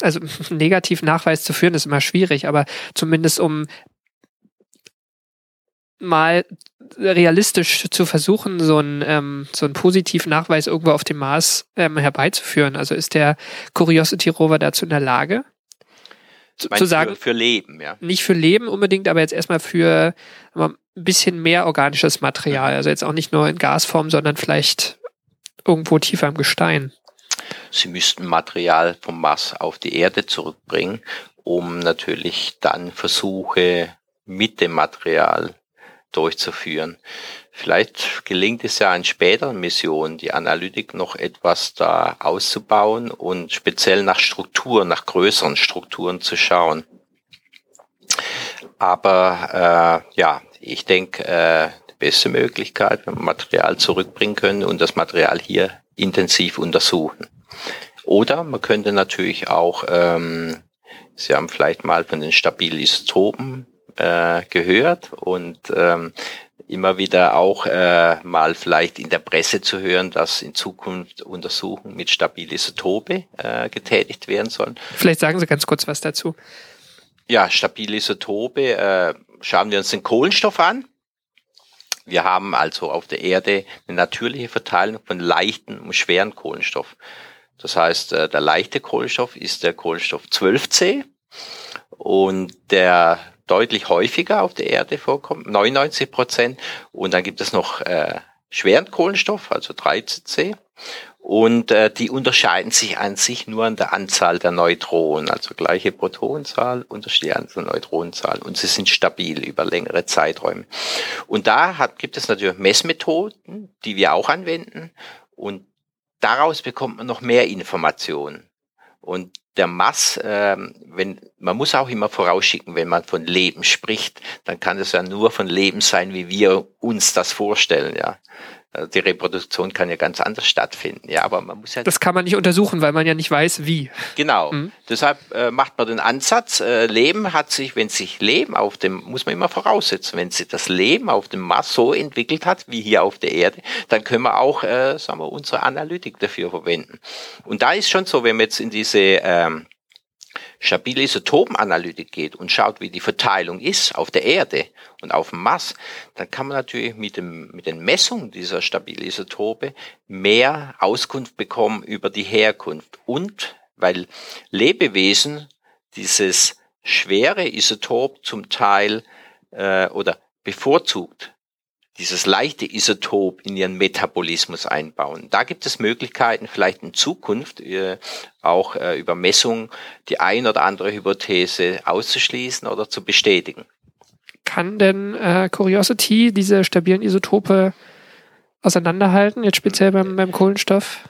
Speaker 3: also negativ Nachweis zu führen ist immer schwierig, aber zumindest um mal realistisch zu versuchen, so einen, ähm, so einen positiven Nachweis irgendwo auf dem Mars ähm, herbeizuführen. Also ist der Curiosity Rover dazu in der Lage?
Speaker 4: Zu, zu sagen, für, für, Leben, ja.
Speaker 3: Nicht für Leben unbedingt, aber jetzt erstmal für ein bisschen mehr organisches Material. Also jetzt auch nicht nur in Gasform, sondern vielleicht irgendwo tiefer im Gestein.
Speaker 4: Sie müssten Material vom Mars auf die Erde zurückbringen, um natürlich dann Versuche mit dem Material durchzuführen. Vielleicht gelingt es ja in späteren Missionen, die Analytik noch etwas da auszubauen und speziell nach Strukturen, nach größeren Strukturen zu schauen. Aber äh, ja, ich denke, äh, die beste Möglichkeit, wenn wir Material zurückbringen können und das Material hier intensiv untersuchen. Oder man könnte natürlich auch ähm, Sie haben vielleicht mal von den stabilen Isotopen äh, gehört und ähm, immer wieder auch äh, mal vielleicht in der Presse zu hören, dass in Zukunft Untersuchungen mit stabilen Isotope äh, getätigt werden sollen.
Speaker 3: Vielleicht sagen Sie ganz kurz was dazu.
Speaker 4: Ja, stabile Isotope, äh, schauen wir uns den Kohlenstoff an. Wir haben also auf der Erde eine natürliche Verteilung von leichten und schweren Kohlenstoff. Das heißt, äh, der leichte Kohlenstoff ist der Kohlenstoff 12c und der deutlich häufiger auf der Erde vorkommt, 99 Prozent. Und dann gibt es noch äh, schweren Kohlenstoff, also 13c. Und äh, die unterscheiden sich an sich nur an der Anzahl der Neutronen, also gleiche Protonenzahl, unterschiedliche Anzahl Neutronenzahl und sie sind stabil über längere Zeiträume. Und da hat, gibt es natürlich Messmethoden, die wir auch anwenden und daraus bekommt man noch mehr Informationen. Und der Mass, äh, wenn, man muss auch immer vorausschicken, wenn man von Leben spricht, dann kann es ja nur von Leben sein, wie wir uns das vorstellen, ja. Also die Reproduktion kann ja ganz anders stattfinden. Ja, aber man muss ja.
Speaker 3: Das kann man nicht untersuchen, weil man ja nicht weiß, wie.
Speaker 4: Genau. Mhm. Deshalb äh, macht man den Ansatz, äh, Leben hat sich, wenn sich Leben auf dem, muss man immer voraussetzen, wenn sich das Leben auf dem Mars so entwickelt hat, wie hier auf der Erde, dann können wir auch, äh, sagen wir, unsere Analytik dafür verwenden. Und da ist schon so, wenn wir jetzt in diese ähm, stabile Isotopenanalytik geht und schaut, wie die Verteilung ist auf der Erde und auf dem Mars, dann kann man natürlich mit, dem, mit den Messungen dieser stabilen Isotope mehr Auskunft bekommen über die Herkunft. Und weil Lebewesen dieses schwere Isotop zum Teil äh, oder bevorzugt dieses leichte Isotop in ihren Metabolismus einbauen. Da gibt es Möglichkeiten, vielleicht in Zukunft äh, auch äh, über Messungen die ein oder andere Hypothese auszuschließen oder zu bestätigen.
Speaker 3: Kann denn äh, Curiosity diese stabilen Isotope auseinanderhalten, jetzt speziell beim, beim Kohlenstoff?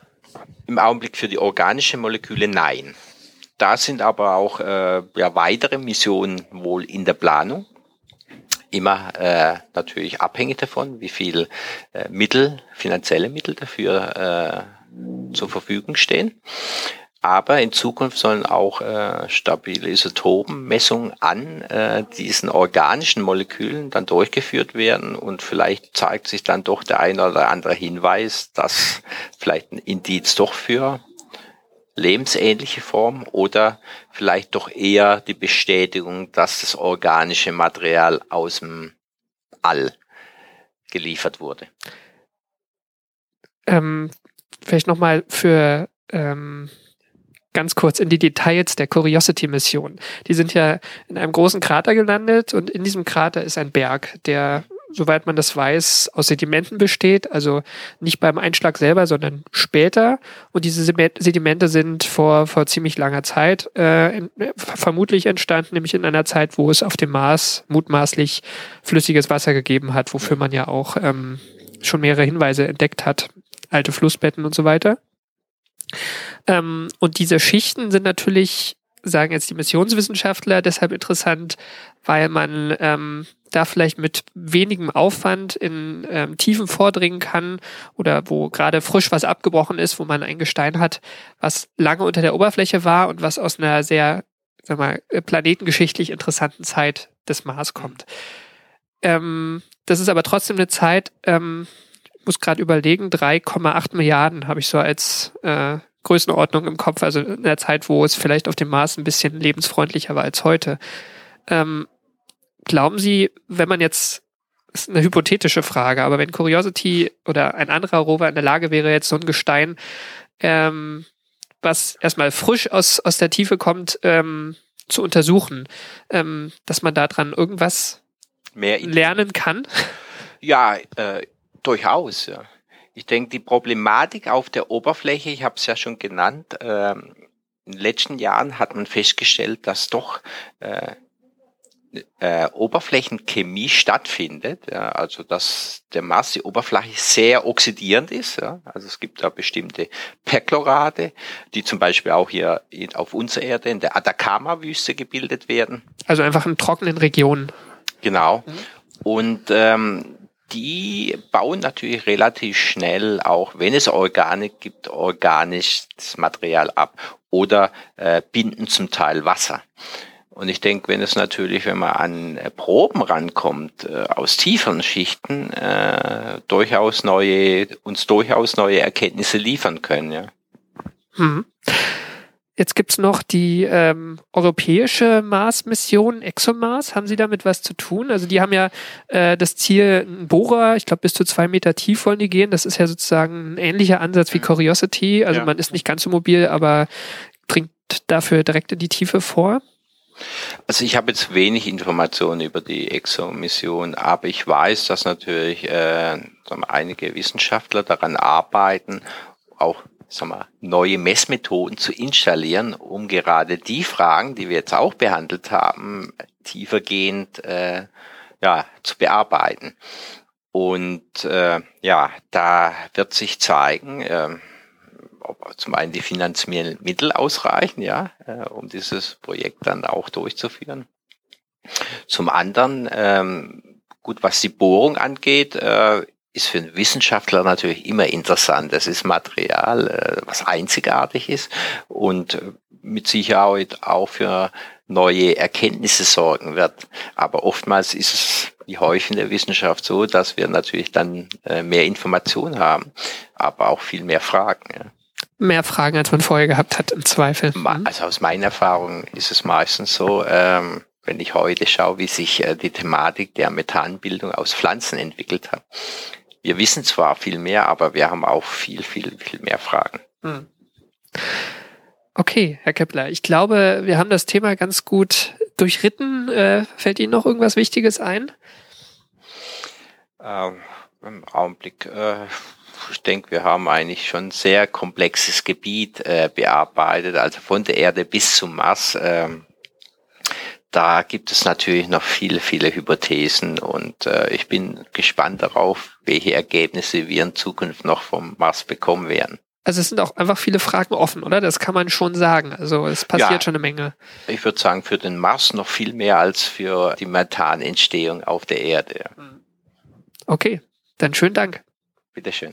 Speaker 4: Im Augenblick für die organischen Moleküle nein. Da sind aber auch äh, ja, weitere Missionen wohl in der Planung immer äh, natürlich abhängig davon, wie viel äh, Mittel, finanzielle Mittel dafür äh, zur Verfügung stehen. Aber in Zukunft sollen auch äh, stabile Isotopenmessungen an äh, diesen organischen Molekülen dann durchgeführt werden und vielleicht zeigt sich dann doch der ein oder andere Hinweis, dass vielleicht ein Indiz doch für lebensähnliche Form oder vielleicht doch eher die Bestätigung, dass das organische Material aus dem All geliefert wurde.
Speaker 3: Ähm, vielleicht nochmal für ähm, ganz kurz in die Details der Curiosity-Mission. Die sind ja in einem großen Krater gelandet und in diesem Krater ist ein Berg, der soweit man das weiß, aus Sedimenten besteht, also nicht beim Einschlag selber, sondern später. Und diese Sedimente sind vor, vor ziemlich langer Zeit äh, in, vermutlich entstanden, nämlich in einer Zeit, wo es auf dem Mars mutmaßlich flüssiges Wasser gegeben hat, wofür man ja auch ähm, schon mehrere Hinweise entdeckt hat, alte Flussbetten und so weiter. Ähm, und diese Schichten sind natürlich sagen jetzt die Missionswissenschaftler, deshalb interessant, weil man ähm, da vielleicht mit wenigem Aufwand in ähm, Tiefen vordringen kann oder wo gerade frisch was abgebrochen ist, wo man ein Gestein hat, was lange unter der Oberfläche war und was aus einer sehr, sag mal, planetengeschichtlich interessanten Zeit des Mars kommt. Ähm, das ist aber trotzdem eine Zeit, ähm, muss gerade überlegen, 3,8 Milliarden habe ich so als äh, Größenordnung im Kopf, also in der Zeit, wo es vielleicht auf dem Mars ein bisschen lebensfreundlicher war als heute. Ähm, glauben Sie, wenn man jetzt, das ist eine hypothetische Frage, aber wenn Curiosity oder ein anderer Rover in der Lage wäre, jetzt so ein Gestein, ähm, was erstmal frisch aus, aus der Tiefe kommt, ähm, zu untersuchen, ähm, dass man daran irgendwas Mehr lernen kann?
Speaker 4: Ja, äh, durchaus, ja. Ich denke, die Problematik auf der Oberfläche, ich habe es ja schon genannt, ähm, in den letzten Jahren hat man festgestellt, dass doch äh, äh, Oberflächenchemie stattfindet, ja, also dass der Mars, die Oberfläche sehr oxidierend ist. Ja, also es gibt da bestimmte Perchlorate, die zum Beispiel auch hier in, auf unserer Erde in der Atacama-Wüste gebildet werden.
Speaker 3: Also einfach in trockenen Regionen.
Speaker 4: Genau. Mhm. Und ähm, die bauen natürlich relativ schnell, auch wenn es Organik gibt, organisches Material ab oder äh, binden zum Teil Wasser. Und ich denke, wenn es natürlich, wenn man an äh, Proben rankommt, äh, aus tieferen Schichten, äh, durchaus neue, uns durchaus neue Erkenntnisse liefern können, ja.
Speaker 3: Mhm. Jetzt gibt's noch die ähm, europäische Mars-Mission ExoMars. Haben Sie damit was zu tun? Also die haben ja äh, das Ziel, ein Bohrer, ich glaube bis zu zwei Meter tief wollen die gehen. Das ist ja sozusagen ein ähnlicher Ansatz wie Curiosity. Also ja. man ist nicht ganz so mobil, aber bringt dafür direkt in die Tiefe vor.
Speaker 4: Also ich habe jetzt wenig Informationen über die EXO-Mission, aber ich weiß, dass natürlich äh, einige Wissenschaftler daran arbeiten, auch sagen wir, neue Messmethoden zu installieren, um gerade die Fragen, die wir jetzt auch behandelt haben, tiefergehend äh, ja, zu bearbeiten. Und äh, ja, da wird sich zeigen, äh, ob zum einen die finanziellen Mittel ausreichen, ja, äh, um dieses Projekt dann auch durchzuführen. Zum anderen, ähm, gut, was die Bohrung angeht, äh, ist für einen Wissenschaftler natürlich immer interessant. Das ist Material, äh, was einzigartig ist und mit Sicherheit auch für neue Erkenntnisse sorgen wird. Aber oftmals ist es wie häufig in der Wissenschaft so, dass wir natürlich dann äh, mehr Informationen haben, aber auch viel mehr Fragen. Ja.
Speaker 3: Mehr Fragen, als man vorher gehabt hat, im Zweifel.
Speaker 4: Mhm. Also aus meiner Erfahrung ist es meistens so, ähm, wenn ich heute schaue, wie sich äh, die Thematik der Methanbildung aus Pflanzen entwickelt hat, wir wissen zwar viel mehr, aber wir haben auch viel, viel, viel mehr Fragen. Hm.
Speaker 3: Okay, Herr Kepler, ich glaube, wir haben das Thema ganz gut durchritten. Äh, fällt Ihnen noch irgendwas Wichtiges ein?
Speaker 4: Ähm, Im Augenblick, äh, ich denke, wir haben eigentlich schon ein sehr komplexes Gebiet äh, bearbeitet, also von der Erde bis zum Mars. Äh, da gibt es natürlich noch viele, viele Hypothesen und äh, ich bin gespannt darauf, welche Ergebnisse wir in Zukunft noch vom Mars bekommen werden.
Speaker 3: Also es sind auch einfach viele Fragen offen, oder? Das kann man schon sagen. Also es passiert ja, schon eine Menge.
Speaker 4: Ich würde sagen, für den Mars noch viel mehr als für die Methanentstehung auf der Erde.
Speaker 3: Okay, dann schönen Dank.
Speaker 4: Bitteschön.